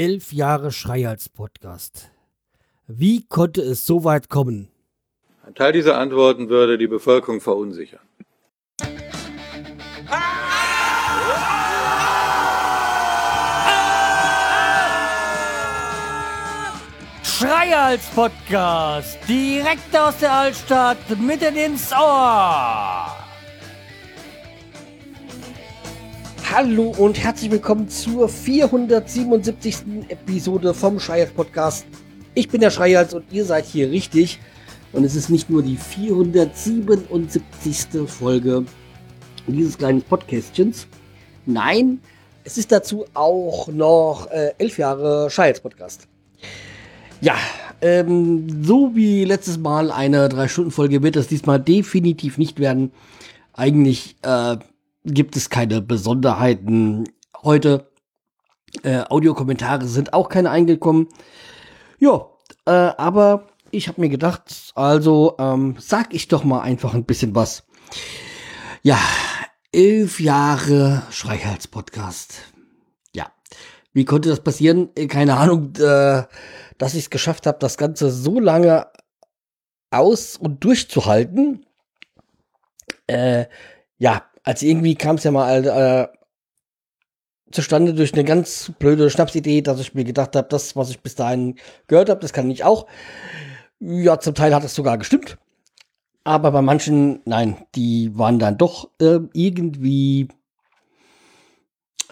Elf Jahre Schreihals-Podcast. Wie konnte es so weit kommen? Ein Teil dieser Antworten würde die Bevölkerung verunsichern. Schreihals-Podcast. Direkt aus der Altstadt, mitten ins Ohr. Hallo und herzlich willkommen zur 477. Episode vom Schreihals Podcast. Ich bin der Schreihals und ihr seid hier richtig. Und es ist nicht nur die 477. Folge dieses kleinen Podcastchens. Nein, es ist dazu auch noch äh, elf Jahre Schreihals Podcast. Ja, ähm, so wie letztes Mal eine 3-Stunden-Folge wird es diesmal definitiv nicht werden. Eigentlich äh, gibt es keine Besonderheiten heute. Äh, Audiokommentare sind auch keine eingekommen. Ja, äh, aber ich habe mir gedacht, also ähm, sag ich doch mal einfach ein bisschen was. Ja, elf Jahre Schreihals-Podcast. Ja, wie konnte das passieren? Äh, keine Ahnung. Äh, dass ich es geschafft habe, das Ganze so lange aus und durchzuhalten. Äh, ja, als irgendwie kam es ja mal äh, zustande durch eine ganz blöde Schnapsidee, dass ich mir gedacht habe, das, was ich bis dahin gehört habe, das kann ich auch. Ja, zum Teil hat es sogar gestimmt. Aber bei manchen, nein, die waren dann doch äh, irgendwie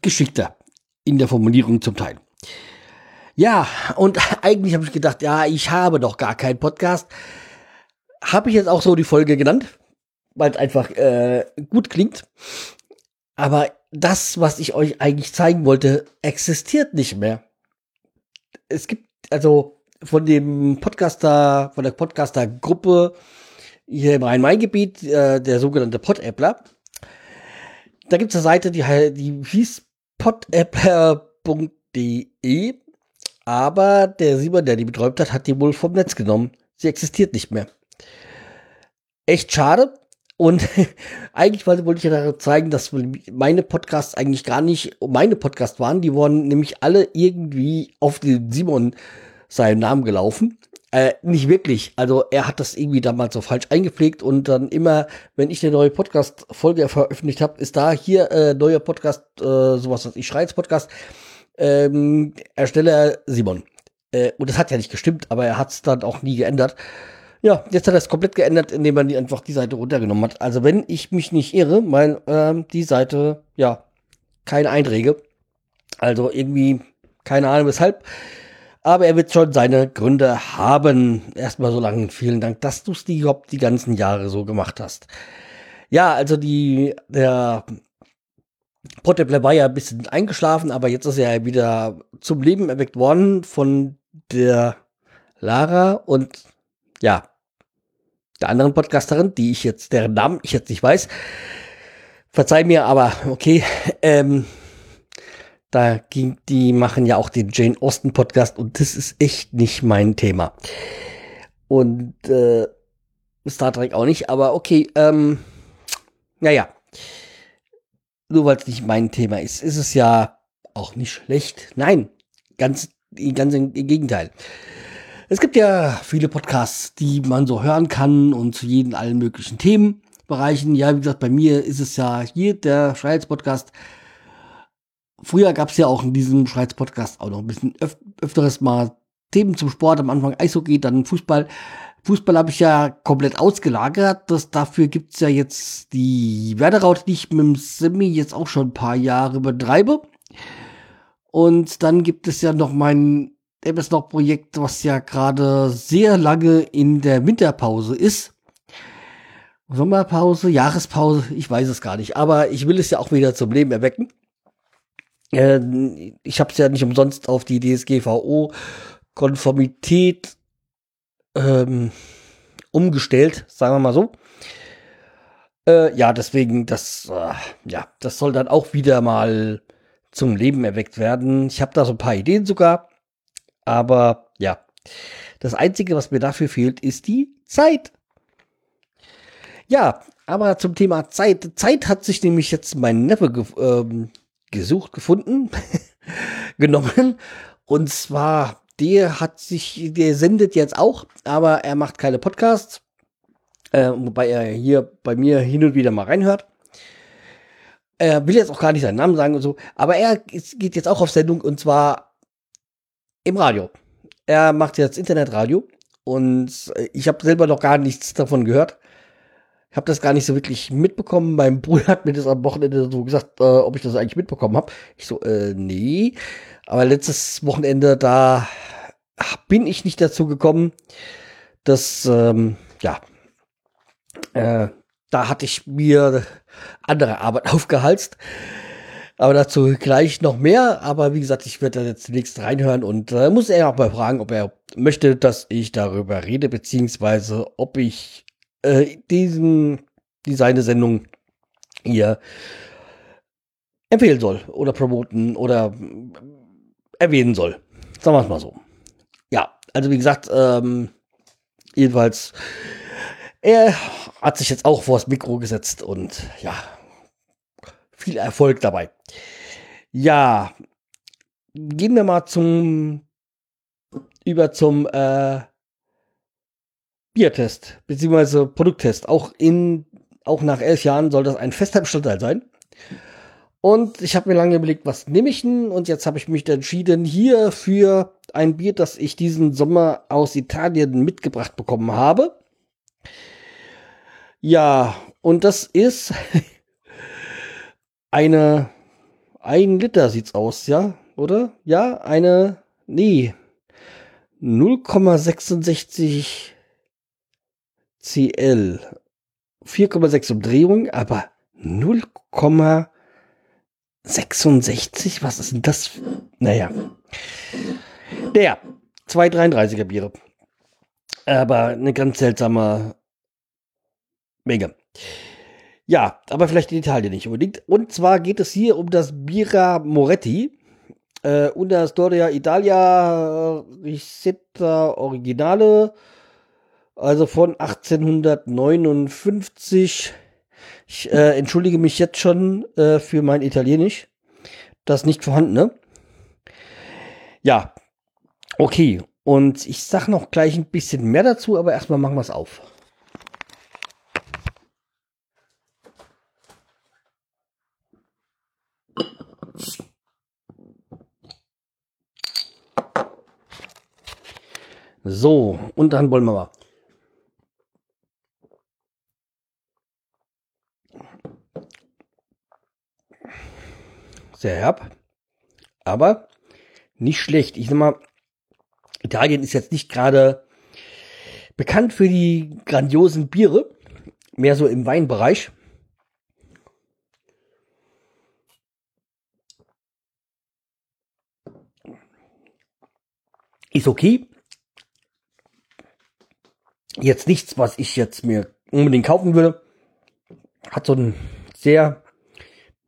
geschickter in der Formulierung zum Teil. Ja, und eigentlich habe ich gedacht, ja, ich habe doch gar keinen Podcast. Habe ich jetzt auch so die Folge genannt, weil es einfach äh, gut klingt. Aber das, was ich euch eigentlich zeigen wollte, existiert nicht mehr. Es gibt also von dem Podcaster, von der Podcaster-Gruppe hier im Rhein-Main-Gebiet, äh, der sogenannte Podappler. Da gibt es eine Seite, die, die hieß podappler.de aber der Simon, der die betreut hat, hat die wohl vom Netz genommen. Sie existiert nicht mehr. Echt schade. Und eigentlich wollte ich ja zeigen, dass meine Podcasts eigentlich gar nicht meine Podcasts waren. Die wurden nämlich alle irgendwie auf den Simon seinen Namen gelaufen. Äh, nicht wirklich. Also er hat das irgendwie damals so falsch eingepflegt und dann immer, wenn ich eine neue Podcast-Folge veröffentlicht habe, ist da hier äh, neuer Podcast, äh, sowas, was ich schreiz Podcast ähm, Ersteller Simon. Äh, und das hat ja nicht gestimmt, aber er hat es dann auch nie geändert. Ja, jetzt hat er es komplett geändert, indem er die einfach die Seite runtergenommen hat. Also wenn ich mich nicht irre, weil ähm, die Seite, ja, keine Einträge. Also irgendwie, keine Ahnung weshalb. Aber er wird schon seine Gründe haben. Erstmal so lange vielen Dank, dass du es die, die ganzen Jahre so gemacht hast. Ja, also die, der Potteple war ja ein bisschen eingeschlafen, aber jetzt ist er wieder zum Leben erweckt worden von der Lara und ja, der anderen Podcasterin, die ich jetzt, deren Namen ich jetzt nicht weiß. Verzeih mir, aber okay. Ähm, da ging, die machen ja auch den Jane Austen Podcast und das ist echt nicht mein Thema. Und äh, Star Trek auch nicht, aber okay. Ähm, naja nur weil es nicht mein Thema ist, ist es ja auch nicht schlecht. Nein, ganz, ganz im Gegenteil. Es gibt ja viele Podcasts, die man so hören kann und zu jeden allen möglichen Themenbereichen. Ja, wie gesagt, bei mir ist es ja hier der Schreiz-Podcast. Früher gab es ja auch in diesem Schreiz-Podcast auch noch ein bisschen öf öfteres mal Themen zum Sport. Am Anfang Eishockey, dann Fußball. Fußball habe ich ja komplett ausgelagert. Das, dafür gibt's ja jetzt die Werderaut, die ich mit dem Semi jetzt auch schon ein paar Jahre betreibe. Und dann gibt es ja noch mein MS-Projekt, was ja gerade sehr lange in der Winterpause ist. Sommerpause, Jahrespause, ich weiß es gar nicht. Aber ich will es ja auch wieder zum Leben erwecken. Äh, ich habe es ja nicht umsonst auf die DSGVO-Konformität ähm, umgestellt, sagen wir mal so. Äh, ja, deswegen, das, äh, ja, das soll dann auch wieder mal zum Leben erweckt werden. Ich habe da so ein paar Ideen sogar, aber ja, das Einzige, was mir dafür fehlt, ist die Zeit. Ja, aber zum Thema Zeit. Zeit hat sich nämlich jetzt mein Neffe ge ähm, gesucht, gefunden, genommen Und zwar, der hat sich, der sendet jetzt auch, aber er macht keine Podcasts. Äh, wobei er hier bei mir hin und wieder mal reinhört. Er will jetzt auch gar nicht seinen Namen sagen und so, aber er geht jetzt auch auf Sendung und zwar im Radio. Er macht jetzt Internetradio und äh, ich habe selber noch gar nichts davon gehört. Ich habe das gar nicht so wirklich mitbekommen. Mein Bruder hat mir das am Wochenende so gesagt, äh, ob ich das eigentlich mitbekommen habe. Ich so, äh, nee. Aber letztes Wochenende, da bin ich nicht dazu gekommen. Das, ähm, ja, äh, da hatte ich mir andere Arbeit aufgehalst. Aber dazu gleich noch mehr. Aber wie gesagt, ich werde da jetzt zunächst reinhören und äh, muss er auch mal fragen, ob er möchte, dass ich darüber rede, beziehungsweise ob ich äh, diesen, die seine Sendung hier empfehlen soll oder promoten oder erwähnen soll. Sagen wir es mal so. Ja, also wie gesagt, ähm, jedenfalls, er hat sich jetzt auch vors Mikro gesetzt und ja, viel Erfolg dabei. Ja, gehen wir mal zum über zum äh, Biertest beziehungsweise Produkttest. Auch in auch nach elf Jahren soll das ein fester Bestandteil sein. Und ich habe mir lange überlegt, was nehme ich denn? Und jetzt habe ich mich entschieden hier für ein Bier, das ich diesen Sommer aus Italien mitgebracht bekommen habe. Ja, und das ist eine, ein Liter sieht's aus, ja, oder? Ja, eine, nee, 0,66 CL. 4,6 Umdrehungen, aber 0,66? Was ist denn das? Naja. Der 2,33er Biere. Aber eine ganz seltsame Menge. Ja, aber vielleicht in Italien nicht unbedingt. Und zwar geht es hier um das Bira Moretti. Äh, una Storia Italia Ricetta Originale. Also von 1859. Ich äh, entschuldige mich jetzt schon äh, für mein Italienisch. Das nicht vorhanden, ne? Ja. Okay. Und ich sag noch gleich ein bisschen mehr dazu, aber erstmal machen wir es auf. So, und dann wollen wir mal. Sehr herb, aber nicht schlecht. Ich sag mal, Italien ist jetzt nicht gerade bekannt für die grandiosen Biere, mehr so im Weinbereich. Ist okay. Jetzt nichts, was ich jetzt mir unbedingt kaufen würde. Hat so einen sehr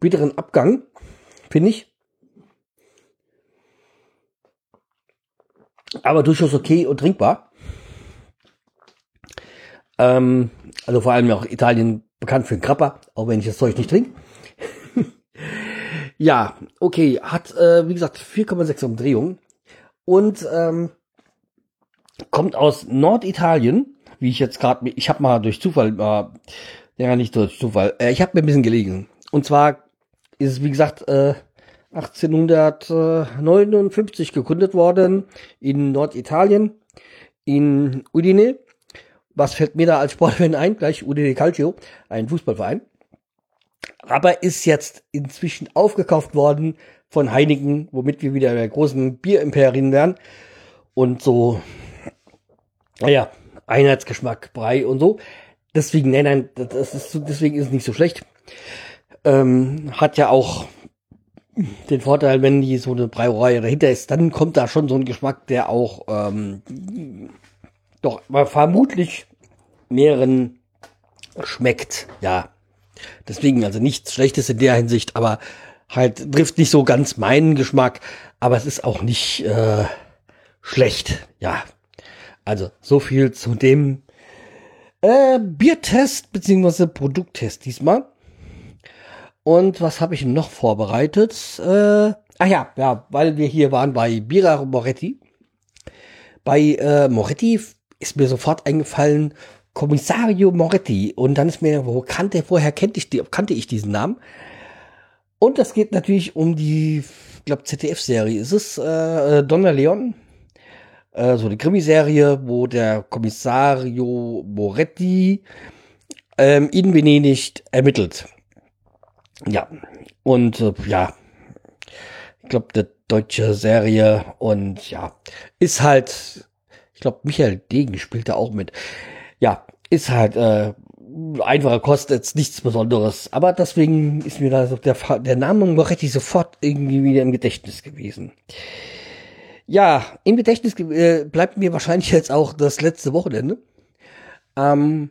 bitteren Abgang, finde ich. Aber durchaus okay und trinkbar. Ähm, also vor allem auch Italien bekannt für den Grappa, auch wenn ich das Zeug nicht trinke. ja, okay, hat äh, wie gesagt 4,6 Umdrehungen und ähm, kommt aus Norditalien, wie ich jetzt gerade, ich habe mal durch Zufall, äh, ja nicht durch Zufall, äh, ich habe mir ein bisschen gelegen. Und zwar ist es wie gesagt äh, 1859 gegründet worden in Norditalien, in Udine. Was fällt mir da als Sportfan ein? Gleich Udine Calcio, ein Fußballverein. Aber ist jetzt inzwischen aufgekauft worden von Heineken, womit wir wieder bei großen Bierimperien wären. Und so, naja, Einheitsgeschmack, Brei und so. Deswegen, nein, nein, das ist, deswegen ist es nicht so schlecht. Ähm, hat ja auch den Vorteil, wenn die so eine Brauerei dahinter ist, dann kommt da schon so ein Geschmack, der auch ähm, doch vermutlich mehreren schmeckt. Ja, deswegen also nichts Schlechtes in der Hinsicht, aber halt trifft nicht so ganz meinen Geschmack, aber es ist auch nicht äh, schlecht. Ja, also so viel zu dem äh, Biertest beziehungsweise Produkttest diesmal. Und was habe ich noch vorbereitet? Äh, Ach ja, ja, weil wir hier waren bei Bira Moretti. Bei äh, Moretti ist mir sofort eingefallen, Kommissario Moretti. Und dann ist mir, wo kannte, woher kannte ich, die, kannte ich diesen Namen? Und das geht natürlich um die, ich glaube, ZDF-Serie. Ist es äh, Donna Leon? Äh, so eine Krimiserie, wo der Kommissario Moretti ähm, in Venedig ermittelt. Ja, und äh, ja, ich glaube, eine deutsche Serie und ja, ist halt, ich glaube, Michael Degen spielt da auch mit. Ja, ist halt äh, einfache Kost, jetzt nichts Besonderes. Aber deswegen ist mir da so der, der Name Moretti sofort irgendwie wieder im Gedächtnis gewesen. Ja, im Gedächtnis äh, bleibt mir wahrscheinlich jetzt auch das letzte Wochenende. Am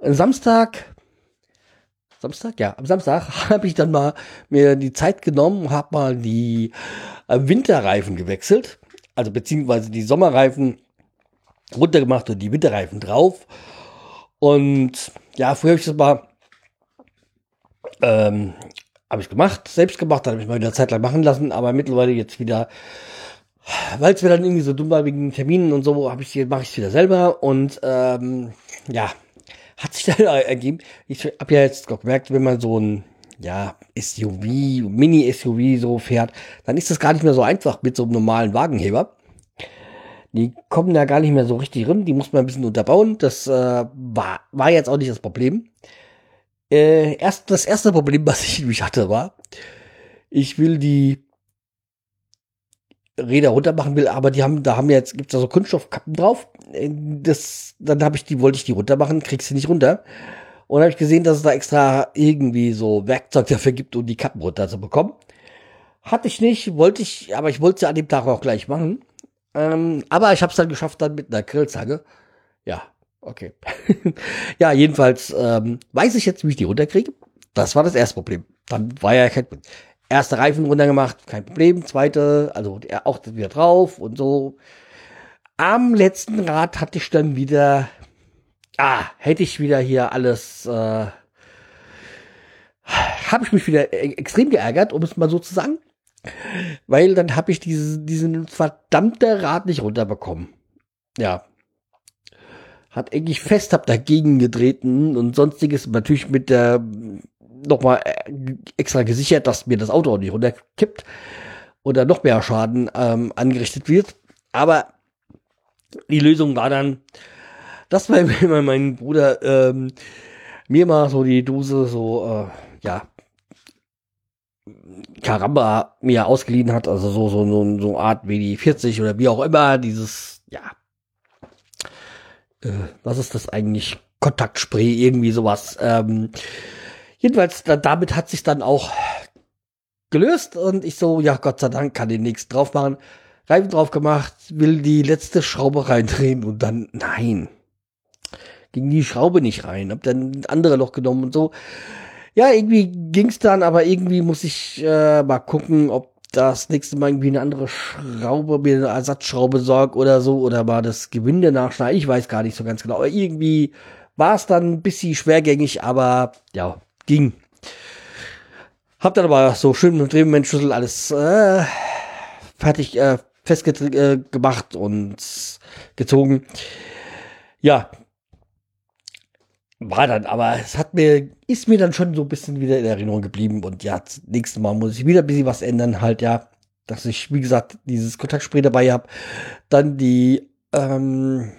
Samstag Samstag? Ja, am Samstag habe ich dann mal mir die Zeit genommen, habe mal die äh, Winterreifen gewechselt, also beziehungsweise die Sommerreifen runtergemacht und die Winterreifen drauf. Und ja, früher habe ich das mal ähm, habe ich gemacht, selbst gemacht, habe ich mal wieder Zeit lang machen lassen, aber mittlerweile jetzt wieder, weil es mir dann irgendwie so dumm war wegen Terminen und so, habe ich mache ich es wieder selber und ähm, ja, hat sich dann ergeben. Ich habe ja jetzt gemerkt, wenn man so ein ja, SUV, Mini-SUV so fährt, dann ist das gar nicht mehr so einfach mit so einem normalen Wagenheber. Die kommen da gar nicht mehr so richtig rin, die muss man ein bisschen unterbauen. Das äh, war, war jetzt auch nicht das Problem. Äh, erst das erste Problem, was ich nämlich hatte, war, ich will die Räder runter machen will, aber die haben, da haben jetzt, gibt's da so Kunststoffkappen drauf. Das, dann habe ich die, wollte ich die runter machen, kriegst sie nicht runter. Und habe ich gesehen, dass es da extra irgendwie so Werkzeug dafür gibt, um die Kappen runter zu bekommen. Hatte ich nicht, wollte ich, aber ich wollte sie an dem Tag auch gleich machen. Ähm, aber ich habe es dann geschafft, dann mit einer Grillzange. Ja, okay. ja, jedenfalls ähm, weiß ich jetzt, wie ich die runterkriege. Das war das erste Problem. Dann war ja kein Erste Reifen runtergemacht, kein Problem. Zweite, also auch wieder drauf und so. Am letzten Rad hatte ich dann wieder, ah, hätte ich wieder hier alles, äh, habe ich mich wieder e-, extrem geärgert, um es mal so zu sagen. Weil dann habe ich diese, diesen verdammte Rad nicht runterbekommen. Ja. Hat eigentlich fest, hab dagegen getreten und sonstiges natürlich mit der nochmal äh, extra gesichert, dass mir das Auto auch nicht runterkippt oder noch mehr Schaden ähm, angerichtet wird. Aber die Lösung war dann, dass mein, mein Bruder ähm, mir mal so die Dose so, äh, ja, Karamba mir ausgeliehen hat, also so, so, so, so Art WD-40 oder wie auch immer, dieses, ja, äh, was ist das eigentlich? Kontaktspray, irgendwie sowas. Ähm, Jedenfalls, da, damit hat sich dann auch gelöst und ich so, ja, Gott sei Dank kann den nichts drauf machen. Reifen drauf gemacht, will die letzte Schraube reindrehen und dann, nein, ging die Schraube nicht rein. Hab dann ein andere Loch genommen und so. Ja, irgendwie ging's dann, aber irgendwie muss ich äh, mal gucken, ob das nächste Mal irgendwie eine andere Schraube, mir eine Ersatzschraube sorgt oder so, oder mal das Gewinde nachschneiden. Ich weiß gar nicht so ganz genau. Aber irgendwie war es dann ein bisschen schwergängig, aber ja, ging. Hab dann aber so schön mit dem Drehmomentschlüssel alles äh, fertig äh, festgemacht äh, und gezogen. Ja, war dann, aber es hat mir, ist mir dann schon so ein bisschen wieder in Erinnerung geblieben und ja, nächstes Mal muss ich wieder ein bisschen was ändern, halt ja, dass ich, wie gesagt, dieses Kontaktspray dabei habe, dann die ähm,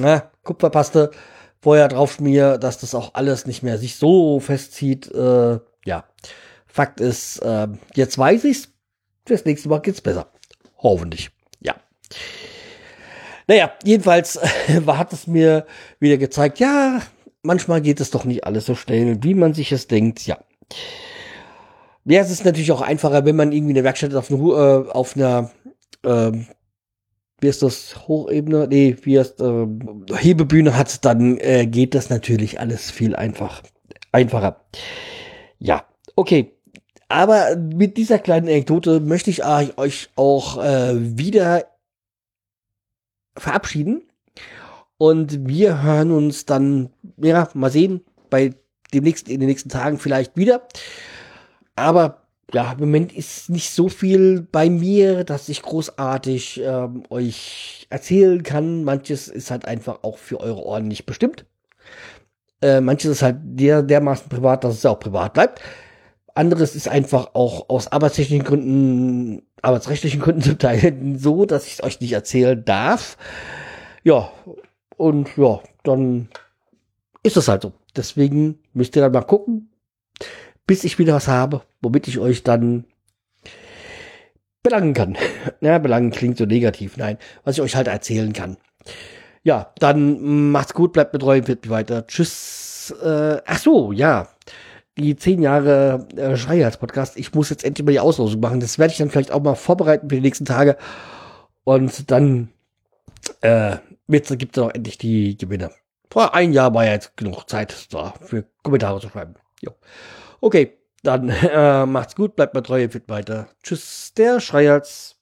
na, Kupferpaste, vorher drauf schmier, dass das auch alles nicht mehr sich so festzieht. Äh, ja, Fakt ist, äh, jetzt weiß ich's. Das nächste Mal geht's besser. Hoffentlich. Ja. Naja, jedenfalls hat es mir wieder gezeigt, ja, manchmal geht es doch nicht alles so schnell, wie man sich es denkt. Ja. Ja, es ist natürlich auch einfacher, wenn man irgendwie eine Werkstatt auf, eine, äh, auf einer äh, wie ist das, Hochebene, nee, wie es äh, Hebebühne hat, dann äh, geht das natürlich alles viel einfach, einfacher. Ja, okay. Aber mit dieser kleinen Anekdote möchte ich euch auch äh, wieder verabschieden. Und wir hören uns dann, ja, mal sehen, bei dem nächsten, in den nächsten Tagen vielleicht wieder. Aber ja, im Moment ist nicht so viel bei mir, dass ich großartig ähm, euch erzählen kann. Manches ist halt einfach auch für eure Ohren nicht bestimmt. Äh, manches ist halt der, dermaßen privat, dass es auch privat bleibt. Anderes ist einfach auch aus arbeitstechnischen Gründen, arbeitsrechtlichen Gründen zum Teil so, dass ich es euch nicht erzählen darf. Ja, und ja, dann ist das halt so. Deswegen müsst ihr dann mal gucken, bis ich wieder was habe, womit ich euch dann belangen kann. Ja, belangen klingt so negativ. Nein, was ich euch halt erzählen kann. Ja, dann macht's gut, bleibt mit treu, wird weiter. Tschüss. Äh, ach so, ja. Die zehn Jahre äh, Schreihals-Podcast. Ich muss jetzt endlich mal die Auslosung machen. Das werde ich dann vielleicht auch mal vorbereiten für die nächsten Tage. Und dann äh, gibt es auch endlich die Gewinne. Vor ein Jahr war ja jetzt genug Zeit da für Kommentare zu schreiben. Jo. Okay, dann äh, macht's gut, bleibt mal treu, fit weiter. Tschüss, der Schreihals.